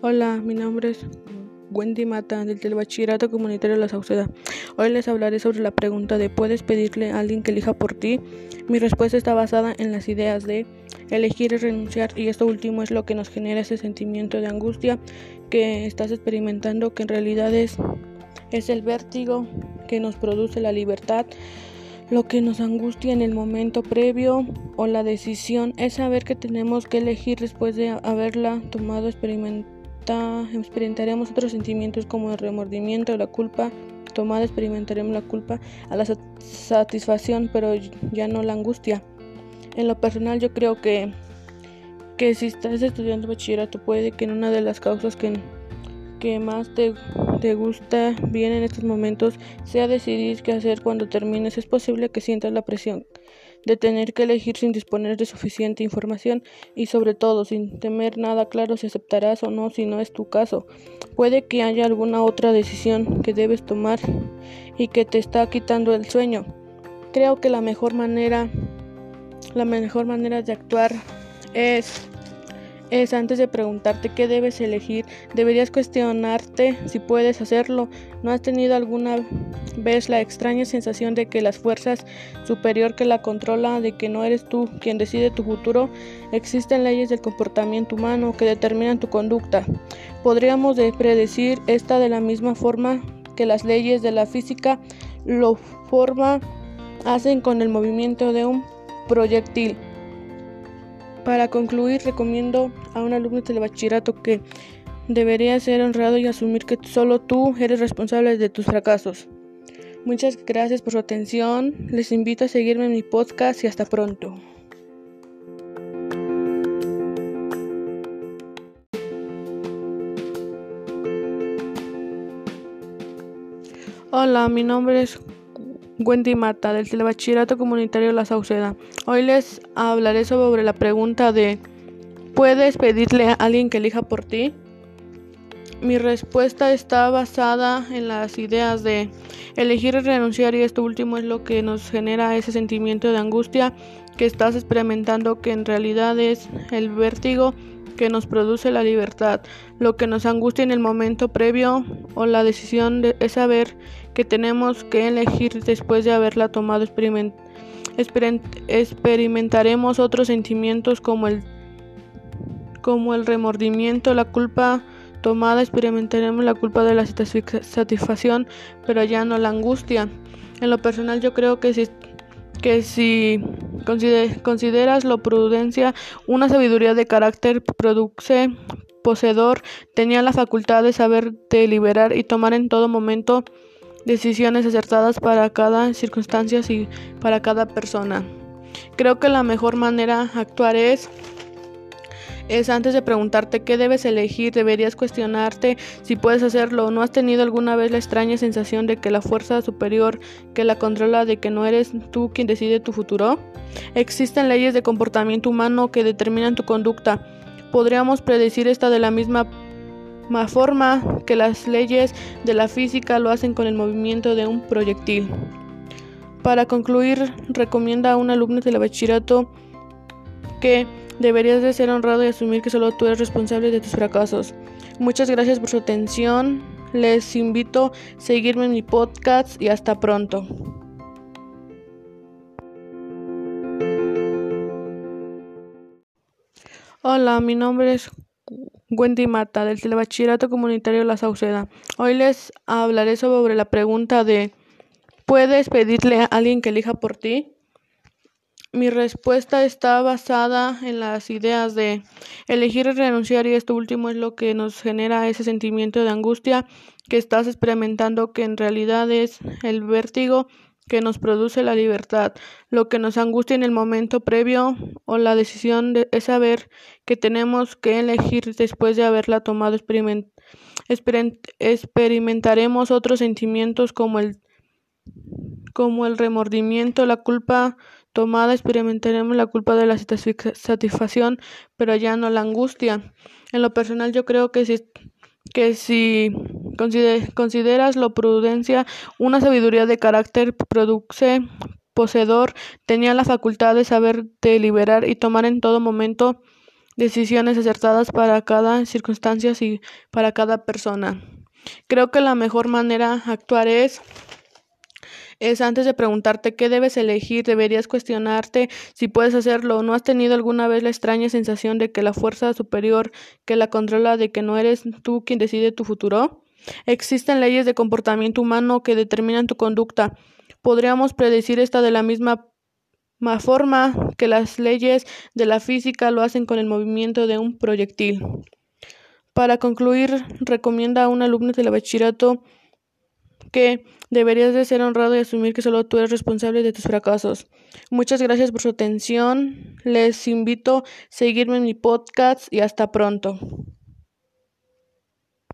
Hola, mi nombre es Wendy Mata del Telebachillerato Comunitario de La Sauceda. Hoy les hablaré sobre la pregunta de ¿puedes pedirle a alguien que elija por ti? Mi respuesta está basada en las ideas de elegir y renunciar y esto último es lo que nos genera ese sentimiento de angustia que estás experimentando que en realidad es, es el vértigo que nos produce la libertad. Lo que nos angustia en el momento previo o la decisión es saber que tenemos que elegir después de haberla tomado experimentaremos otros sentimientos como el remordimiento, la culpa tomada, experimentaremos la culpa a la satisfacción, pero ya no la angustia. En lo personal yo creo que, que si estás estudiando bachillerato puede que una de las causas que, que más te, te gusta bien en estos momentos sea decidir qué hacer cuando termines. Es posible que sientas la presión de tener que elegir sin disponer de suficiente información y sobre todo sin temer nada claro si aceptarás o no si no es tu caso. Puede que haya alguna otra decisión que debes tomar y que te está quitando el sueño. Creo que la mejor manera la mejor manera de actuar es es antes de preguntarte qué debes elegir, deberías cuestionarte si puedes hacerlo. ¿No has tenido alguna vez la extraña sensación de que las fuerzas superior que la controla, de que no eres tú quien decide tu futuro? Existen leyes del comportamiento humano que determinan tu conducta. Podríamos predecir esta de la misma forma que las leyes de la física lo forma hacen con el movimiento de un proyectil. Para concluir, recomiendo a un alumno de bachillerato que debería ser honrado y asumir que solo tú eres responsable de tus fracasos. Muchas gracias por su atención. Les invito a seguirme en mi podcast y hasta pronto. Hola, mi nombre es Wendy Mata del Telebachillerato Comunitario La Sauceda. Hoy les hablaré sobre la pregunta de ¿puedes pedirle a alguien que elija por ti? Mi respuesta está basada en las ideas de elegir y renunciar y esto último es lo que nos genera ese sentimiento de angustia que estás experimentando que en realidad es el vértigo que nos produce la libertad. Lo que nos angustia en el momento previo o la decisión de, es saber que tenemos que elegir después de haberla tomado. experimentaremos otros sentimientos como el, como el remordimiento, la culpa tomada, experimentaremos la culpa de la satisfacción, pero ya no la angustia. En lo personal yo creo que si que si consideras la prudencia una sabiduría de carácter produce poseedor, tenía la facultad de saber deliberar y tomar en todo momento decisiones acertadas para cada circunstancia y para cada persona. Creo que la mejor manera de actuar es es antes de preguntarte qué debes elegir, deberías cuestionarte si puedes hacerlo. ¿No has tenido alguna vez la extraña sensación de que la fuerza superior que la controla, de que no eres tú quien decide tu futuro? Existen leyes de comportamiento humano que determinan tu conducta. Podríamos predecir esta de la misma forma que las leyes de la física lo hacen con el movimiento de un proyectil. Para concluir, recomienda a un alumno de la bachillerato que Deberías de ser honrado y asumir que solo tú eres responsable de tus fracasos. Muchas gracias por su atención. Les invito a seguirme en mi podcast y hasta pronto. Hola, mi nombre es Wendy Mata del Telebachillerato Comunitario La Sauceda. Hoy les hablaré sobre la pregunta de ¿puedes pedirle a alguien que elija por ti? Mi respuesta está basada en las ideas de elegir y renunciar y esto último es lo que nos genera ese sentimiento de angustia que estás experimentando que en realidad es el vértigo que nos produce la libertad. Lo que nos angustia en el momento previo o la decisión de, es saber que tenemos que elegir después de haberla tomado. experimentaremos otros sentimientos como el, como el remordimiento, la culpa tomada experimentaremos la culpa de la satisfacción, pero ya no la angustia. En lo personal yo creo que si, que si consideras la prudencia una sabiduría de carácter produce poseedor, tenía la facultad de saber deliberar y tomar en todo momento decisiones acertadas para cada circunstancia y para cada persona. Creo que la mejor manera de actuar es es antes de preguntarte qué debes elegir, deberías cuestionarte si puedes hacerlo. ¿No has tenido alguna vez la extraña sensación de que la fuerza superior que la controla, de que no eres tú quien decide tu futuro? Existen leyes de comportamiento humano que determinan tu conducta. Podríamos predecir esta de la misma forma que las leyes de la física lo hacen con el movimiento de un proyectil. Para concluir, recomienda a un alumno de la bachillerato que deberías de ser honrado y asumir que solo tú eres responsable de tus fracasos. Muchas gracias por su atención. Les invito a seguirme en mi podcast y hasta pronto.